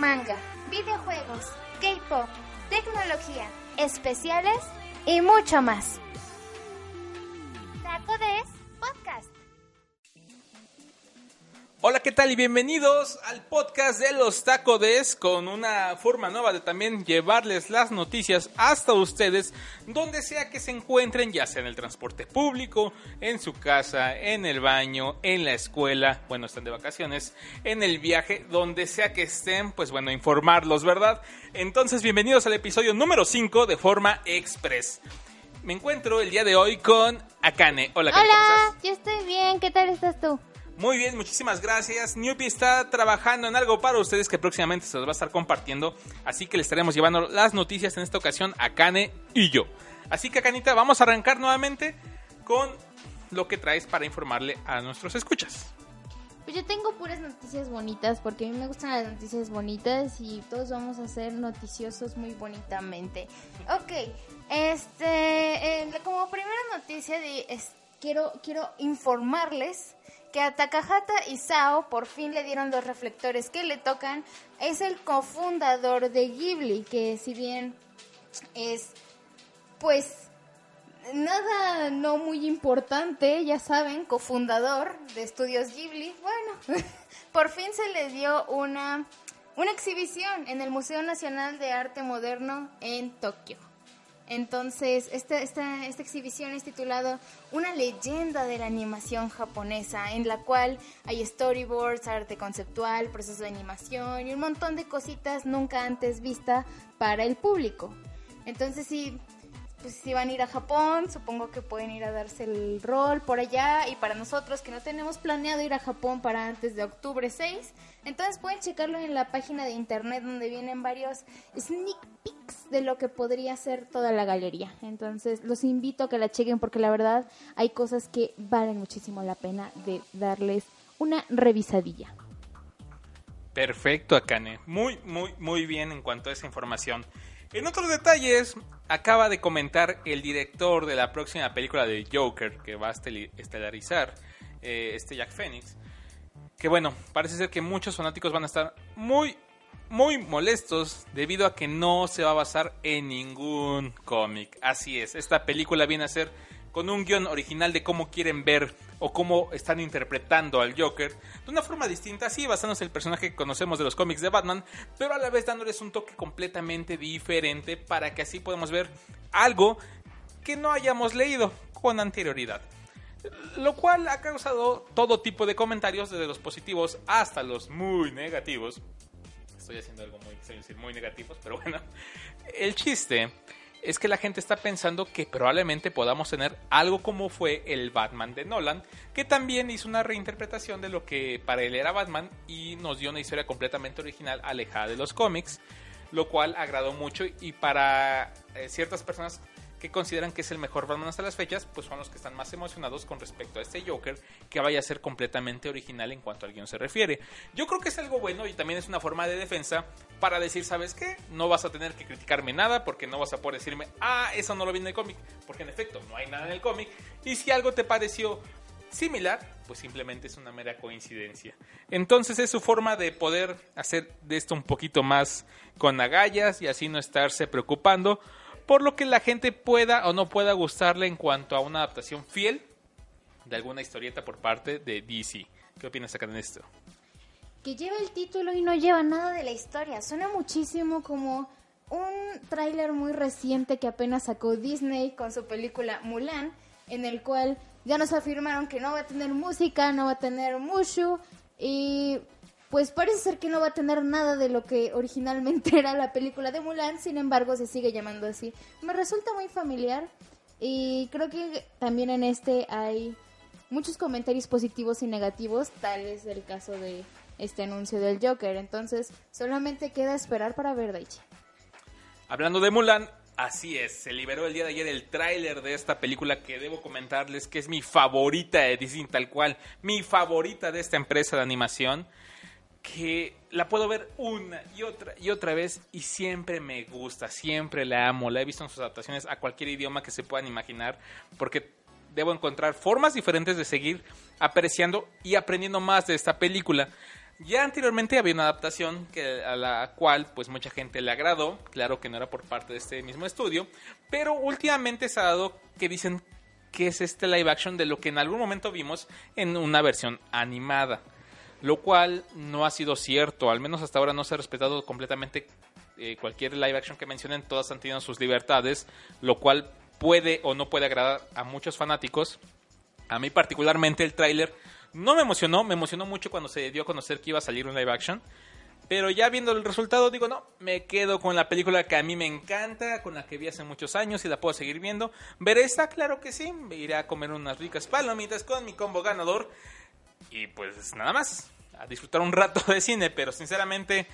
manga, videojuegos, K-pop, tecnología, especiales y mucho más. Hola, ¿qué tal? Y bienvenidos al podcast de los Tacodes con una forma nueva de también llevarles las noticias hasta ustedes, donde sea que se encuentren, ya sea en el transporte público, en su casa, en el baño, en la escuela, bueno, están de vacaciones, en el viaje, donde sea que estén, pues bueno, informarlos, ¿verdad? Entonces, bienvenidos al episodio número 5 de forma express. Me encuentro el día de hoy con Akane. Hola, Akane, ¿cómo Hola, estás? yo estoy bien. ¿Qué tal estás tú? Muy bien, muchísimas gracias. Newbie está trabajando en algo para ustedes que próximamente se los va a estar compartiendo. Así que le estaremos llevando las noticias en esta ocasión a Kane y yo. Así que, Canita, vamos a arrancar nuevamente con lo que traes para informarle a nuestros escuchas. Pues yo tengo puras noticias bonitas porque a mí me gustan las noticias bonitas y todos vamos a ser noticiosos muy bonitamente. Ok, este, eh, como primera noticia de, quiero, quiero informarles que a Takahata Isao por fin le dieron los reflectores que le tocan. Es el cofundador de Ghibli, que si bien es, pues, nada no muy importante, ya saben, cofundador de Estudios Ghibli. Bueno, por fin se le dio una, una exhibición en el Museo Nacional de Arte Moderno en Tokio. Entonces, esta, esta, esta exhibición es titulada Una leyenda de la animación japonesa, en la cual hay storyboards, arte conceptual, proceso de animación y un montón de cositas nunca antes vista para el público. Entonces, sí, pues si van a ir a Japón, supongo que pueden ir a darse el rol por allá. Y para nosotros que no tenemos planeado ir a Japón para antes de octubre 6, entonces pueden checarlo en la página de internet donde vienen varios sneak peeks de lo que podría ser toda la galería. Entonces los invito a que la chequen porque la verdad hay cosas que valen muchísimo la pena de darles una revisadilla. Perfecto, Akane. Muy, muy, muy bien en cuanto a esa información. En otros detalles, acaba de comentar el director de la próxima película de Joker, que va a estelarizar eh, este Jack Phoenix, que bueno, parece ser que muchos fanáticos van a estar muy, muy molestos debido a que no se va a basar en ningún cómic. Así es, esta película viene a ser con un guion original de cómo quieren ver o cómo están interpretando al Joker de una forma distinta, sí, basándose en el personaje que conocemos de los cómics de Batman, pero a la vez dándoles un toque completamente diferente para que así podamos ver algo que no hayamos leído con anterioridad. Lo cual ha causado todo tipo de comentarios, desde los positivos hasta los muy negativos. Estoy haciendo algo muy muy negativos, pero bueno. El chiste es que la gente está pensando que probablemente podamos tener algo como fue el Batman de Nolan, que también hizo una reinterpretación de lo que para él era Batman y nos dio una historia completamente original alejada de los cómics, lo cual agradó mucho y para eh, ciertas personas que consideran que es el mejor Batman hasta las fechas, pues son los que están más emocionados con respecto a este Joker, que vaya a ser completamente original en cuanto al guion se refiere. Yo creo que es algo bueno y también es una forma de defensa para decir, ¿sabes qué? No vas a tener que criticarme nada porque no vas a poder decirme, ah, eso no lo vi en el cómic, porque en efecto no hay nada en el cómic. Y si algo te pareció similar, pues simplemente es una mera coincidencia. Entonces es su forma de poder hacer de esto un poquito más con agallas y así no estarse preocupando por lo que la gente pueda o no pueda gustarle en cuanto a una adaptación fiel de alguna historieta por parte de DC. ¿Qué opinas acá en esto? que lleva el título y no lleva nada de la historia. Suena muchísimo como un tráiler muy reciente que apenas sacó Disney con su película Mulan, en el cual ya nos afirmaron que no va a tener música, no va a tener Mushu y pues parece ser que no va a tener nada de lo que originalmente era la película de Mulan, sin embargo se sigue llamando así. Me resulta muy familiar y creo que también en este hay muchos comentarios positivos y negativos, tal es el caso de este anuncio del Joker. Entonces, solamente queda esperar para ver Daichi. Hablando de Mulan, así es, se liberó el día de ayer el tráiler de esta película que debo comentarles que es mi favorita de Disney tal cual, mi favorita de esta empresa de animación que la puedo ver una y otra y otra vez y siempre me gusta, siempre la amo, la he visto en sus adaptaciones a cualquier idioma que se puedan imaginar, porque debo encontrar formas diferentes de seguir apreciando y aprendiendo más de esta película. Ya anteriormente había una adaptación que, a la cual pues mucha gente le agradó, claro que no era por parte de este mismo estudio, pero últimamente se ha dado que dicen que es este live action de lo que en algún momento vimos en una versión animada lo cual no ha sido cierto, al menos hasta ahora no se ha respetado completamente eh, cualquier live action que mencionen, todas han tenido sus libertades, lo cual puede o no puede agradar a muchos fanáticos. A mí particularmente el tráiler no me emocionó, me emocionó mucho cuando se dio a conocer que iba a salir un live action. Pero ya viendo el resultado digo, no, me quedo con la película que a mí me encanta, con la que vi hace muchos años y la puedo seguir viendo. ¿Veré esta? Claro que sí. Iré a comer unas ricas palomitas con mi combo ganador. Y pues nada más, a disfrutar un rato de cine, pero sinceramente,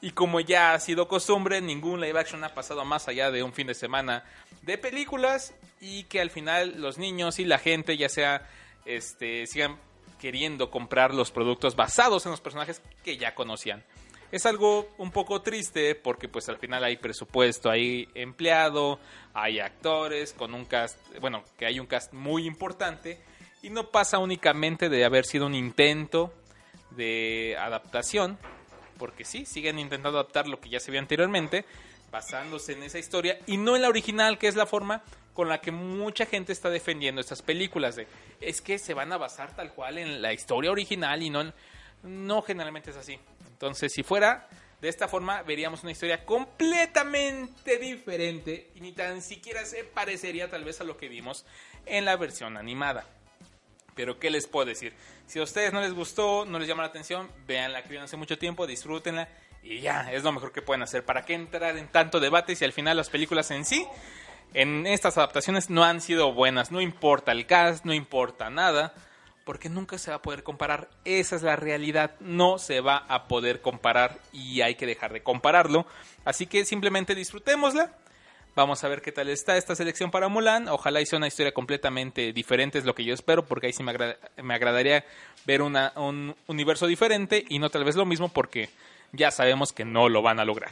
y como ya ha sido costumbre, ningún live action ha pasado más allá de un fin de semana de películas y que al final los niños y la gente ya sea este sigan queriendo comprar los productos basados en los personajes que ya conocían. Es algo un poco triste porque pues al final hay presupuesto, hay empleado, hay actores con un cast, bueno, que hay un cast muy importante y no pasa únicamente de haber sido un intento de adaptación, porque sí, siguen intentando adaptar lo que ya se vio anteriormente, basándose en esa historia y no en la original, que es la forma con la que mucha gente está defendiendo estas películas es que se van a basar tal cual en la historia original y no no generalmente es así. Entonces, si fuera de esta forma veríamos una historia completamente diferente y ni tan siquiera se parecería tal vez a lo que vimos en la versión animada. Pero ¿qué les puedo decir? Si a ustedes no les gustó, no les llama la atención, veanla que vieron hace mucho tiempo, disfrútenla y ya, es lo mejor que pueden hacer. ¿Para qué entrar en tanto debate si al final las películas en sí, en estas adaptaciones no han sido buenas? No importa el cast, no importa nada, porque nunca se va a poder comparar. Esa es la realidad, no se va a poder comparar y hay que dejar de compararlo. Así que simplemente disfrutémosla Vamos a ver qué tal está esta selección para Mulan. Ojalá hice una historia completamente diferente, es lo que yo espero, porque ahí sí me, me agradaría ver una, un universo diferente y no tal vez lo mismo, porque ya sabemos que no lo van a lograr.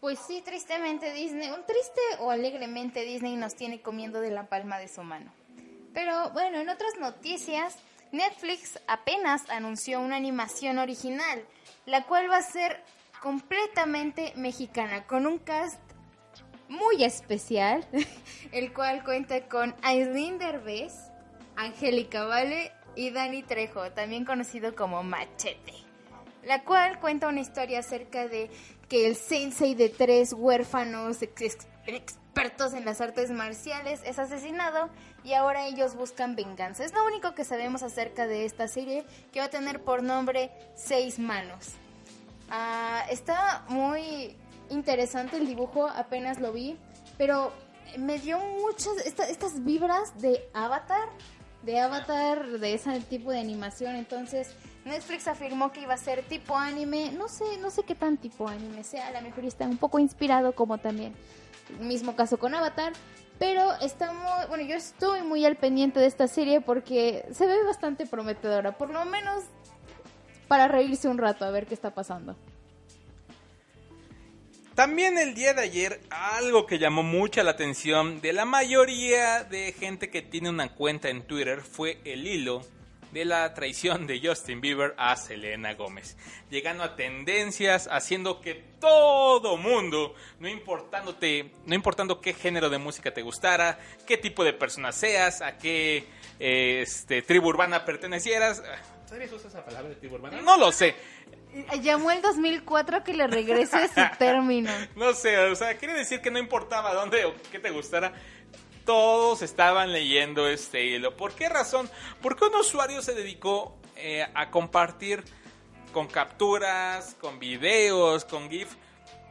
Pues sí, tristemente Disney, un triste o alegremente Disney nos tiene comiendo de la palma de su mano. Pero bueno, en otras noticias, Netflix apenas anunció una animación original, la cual va a ser completamente mexicana, con un cast muy especial, el cual cuenta con Aislinn Derbez, Angélica Vale y Dani Trejo, también conocido como Machete, la cual cuenta una historia acerca de que el sensei de tres huérfanos expertos en las artes marciales es asesinado y ahora ellos buscan venganza. Es lo único que sabemos acerca de esta serie que va a tener por nombre Seis Manos. Ah, está muy interesante el dibujo, apenas lo vi, pero me dio muchas estas vibras de Avatar, de Avatar, de ese tipo de animación. Entonces, Netflix afirmó que iba a ser tipo anime. No sé, no sé qué tan tipo anime sea. A lo mejor está un poco inspirado, como también. Mismo caso con Avatar. Pero estamos, bueno, yo estoy muy al pendiente de esta serie porque se ve bastante prometedora. Por lo menos para reírse un rato a ver qué está pasando. También el día de ayer algo que llamó mucha la atención de la mayoría de gente que tiene una cuenta en Twitter fue el hilo de la traición de Justin Bieber a Selena Gómez, llegando a tendencias, haciendo que todo mundo, no importándote, no importando qué género de música te gustara, qué tipo de persona seas, a qué este, tribu urbana pertenecieras, ¿Sabes usar esa palabra de tribu urbana? No lo sé. Llamó el 2004 que le regrese ese término. No sé, o sea, quiere decir que no importaba dónde o qué te gustara. Todos estaban leyendo este hilo. ¿Por qué razón? Porque un usuario se dedicó eh, a compartir con capturas, con videos, con GIF,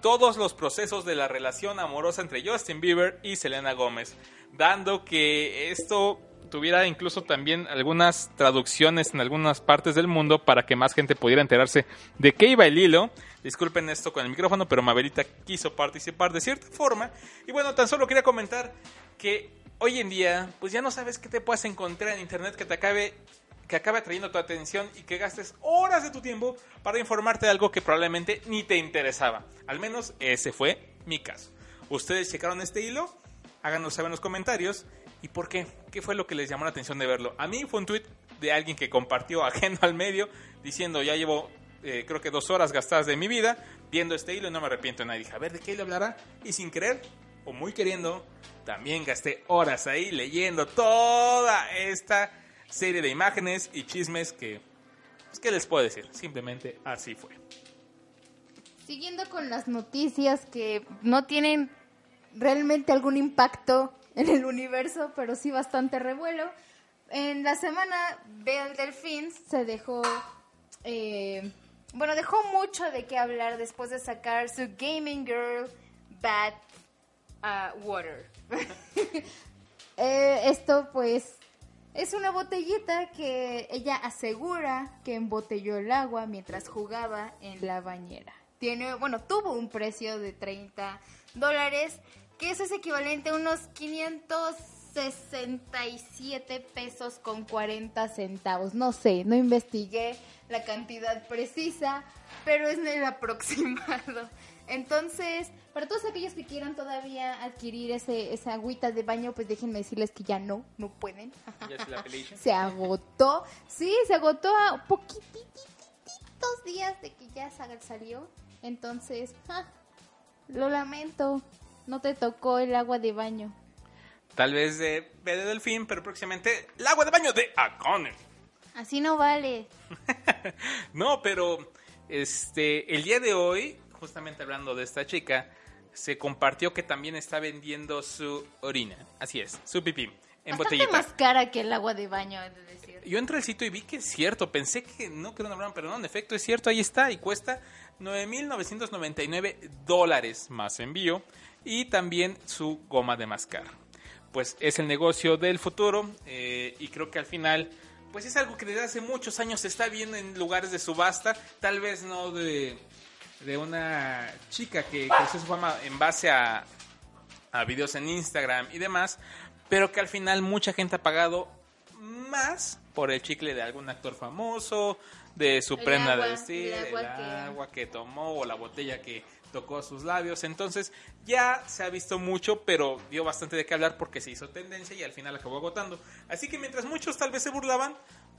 todos los procesos de la relación amorosa entre Justin Bieber y Selena Gómez, dando que esto tuviera incluso también algunas traducciones en algunas partes del mundo para que más gente pudiera enterarse de qué iba el hilo. Disculpen esto con el micrófono, pero Mabelita quiso participar de cierta forma. Y bueno, tan solo quería comentar que hoy en día, pues ya no sabes qué te puedes encontrar en internet que te acabe que acabe atrayendo tu atención y que gastes horas de tu tiempo para informarte de algo que probablemente ni te interesaba. Al menos ese fue mi caso. ¿Ustedes checaron este hilo? Háganos saber en los comentarios. ¿Y por qué? ¿Qué fue lo que les llamó la atención de verlo? A mí fue un tweet de alguien que compartió ajeno al medio diciendo ya llevo eh, creo que dos horas gastadas de mi vida viendo este hilo y no me arrepiento de nada. dije, a ver, ¿de qué hilo hablará? Y sin querer o muy queriendo, también gasté horas ahí leyendo toda esta serie de imágenes y chismes que, pues, ¿qué les puedo decir? Simplemente así fue. Siguiendo con las noticias que no tienen realmente algún impacto en el universo, pero sí bastante revuelo. En la semana, Belle Delfín se dejó, eh, bueno, dejó mucho de qué hablar después de sacar su Gaming Girl Bad uh, Water. Eh, esto pues es una botellita que ella asegura que embotelló el agua mientras jugaba en la bañera. Tiene, bueno, tuvo un precio de 30 dólares, que eso es equivalente a unos 567 pesos con 40 centavos. No sé, no investigué la cantidad precisa, pero es el aproximado. Entonces, para todos aquellos que quieran todavía adquirir ese, esa agüita de baño, pues déjenme decirles que ya no, no pueden. se agotó, sí, se agotó a poquititos días de que ya salió. Entonces, lo lamento, no te tocó el agua de baño. Tal vez de B de Delfín, pero próximamente el agua de baño de Akone. Así no vale. no, pero este el día de hoy justamente hablando de esta chica, se compartió que también está vendiendo su orina. Así es, su pipí. En botellita. más cara que el agua de baño, de decir. Yo entré al sitio y vi que es cierto. Pensé que no que era una broma, pero no, en efecto es cierto. Ahí está y cuesta 9.999 dólares más envío. Y también su goma de mascar. Pues es el negocio del futuro eh, y creo que al final pues es algo que desde hace muchos años se está viendo en lugares de subasta, tal vez no de de una chica que creció su fama en base a, a videos en Instagram y demás, pero que al final mucha gente ha pagado más por el chicle de algún actor famoso, de su prenda de vestir, el agua, que... tomó o la botella que tocó sus labios. Entonces ya se ha visto mucho, pero dio bastante de qué hablar porque se hizo tendencia y al final acabó agotando. Así que mientras muchos tal vez se burlaban,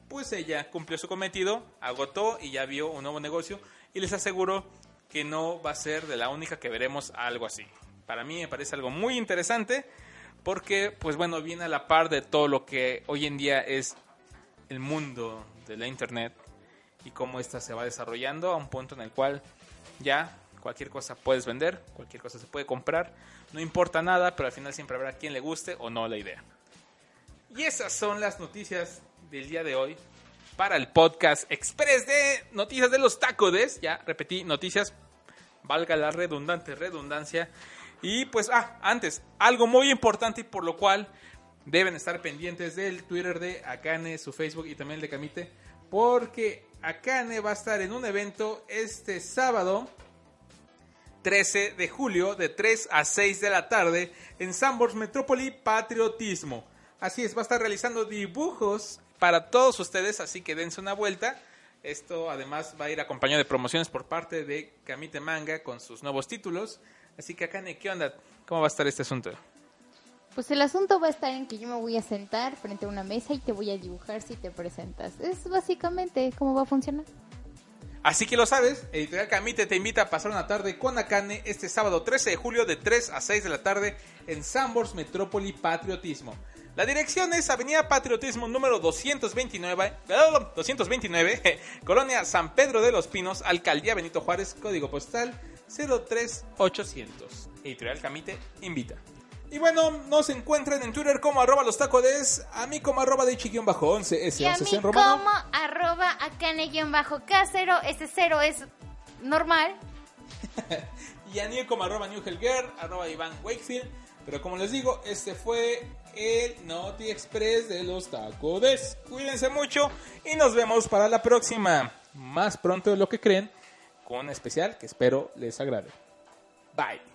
pues ella cumplió su cometido, agotó y ya vio un nuevo negocio y les aseguro que no va a ser de la única que veremos algo así. Para mí me parece algo muy interesante porque, pues bueno, viene a la par de todo lo que hoy en día es el mundo de la Internet y cómo ésta se va desarrollando a un punto en el cual ya cualquier cosa puedes vender, cualquier cosa se puede comprar, no importa nada, pero al final siempre habrá quien le guste o no la idea. Y esas son las noticias del día de hoy para el podcast express de noticias de los tacodes. Ya repetí, noticias, valga la redundante redundancia. Y pues, ah, antes, algo muy importante y por lo cual deben estar pendientes del Twitter de Akane, su Facebook y también el de Kamite, porque Akane va a estar en un evento este sábado 13 de julio de 3 a 6 de la tarde en Sambors Metrópoli Patriotismo. Así es, va a estar realizando dibujos para todos ustedes, así que dense una vuelta. Esto además va a ir acompañado de promociones por parte de Kamite Manga con sus nuevos títulos. Así que Akane, ¿qué onda? ¿Cómo va a estar este asunto? Pues el asunto va a estar en que yo me voy a sentar frente a una mesa y te voy a dibujar si te presentas. Es básicamente cómo va a funcionar. Así que lo sabes, Editorial Kamite te invita a pasar una tarde con Akane este sábado 13 de julio de 3 a 6 de la tarde en Sambors Metrópoli Patriotismo. La dirección es Avenida Patriotismo número 229, 229, Colonia San Pedro de los Pinos, Alcaldía Benito Juárez, código postal 03800. Editorial Camite invita. Y bueno, nos encuentran en Twitter como arroba los tacodes, a mí como arroba de bajo 11 s y a mí como arroba acane bajo k0, ese 0 es normal. y a mí como arroba newhelger, arroba Iván Wakefield. Pero como les digo, este fue el Noti Express de los tacodes. Cuídense mucho y nos vemos para la próxima. Más pronto de lo que creen, con un especial que espero les agrade. Bye.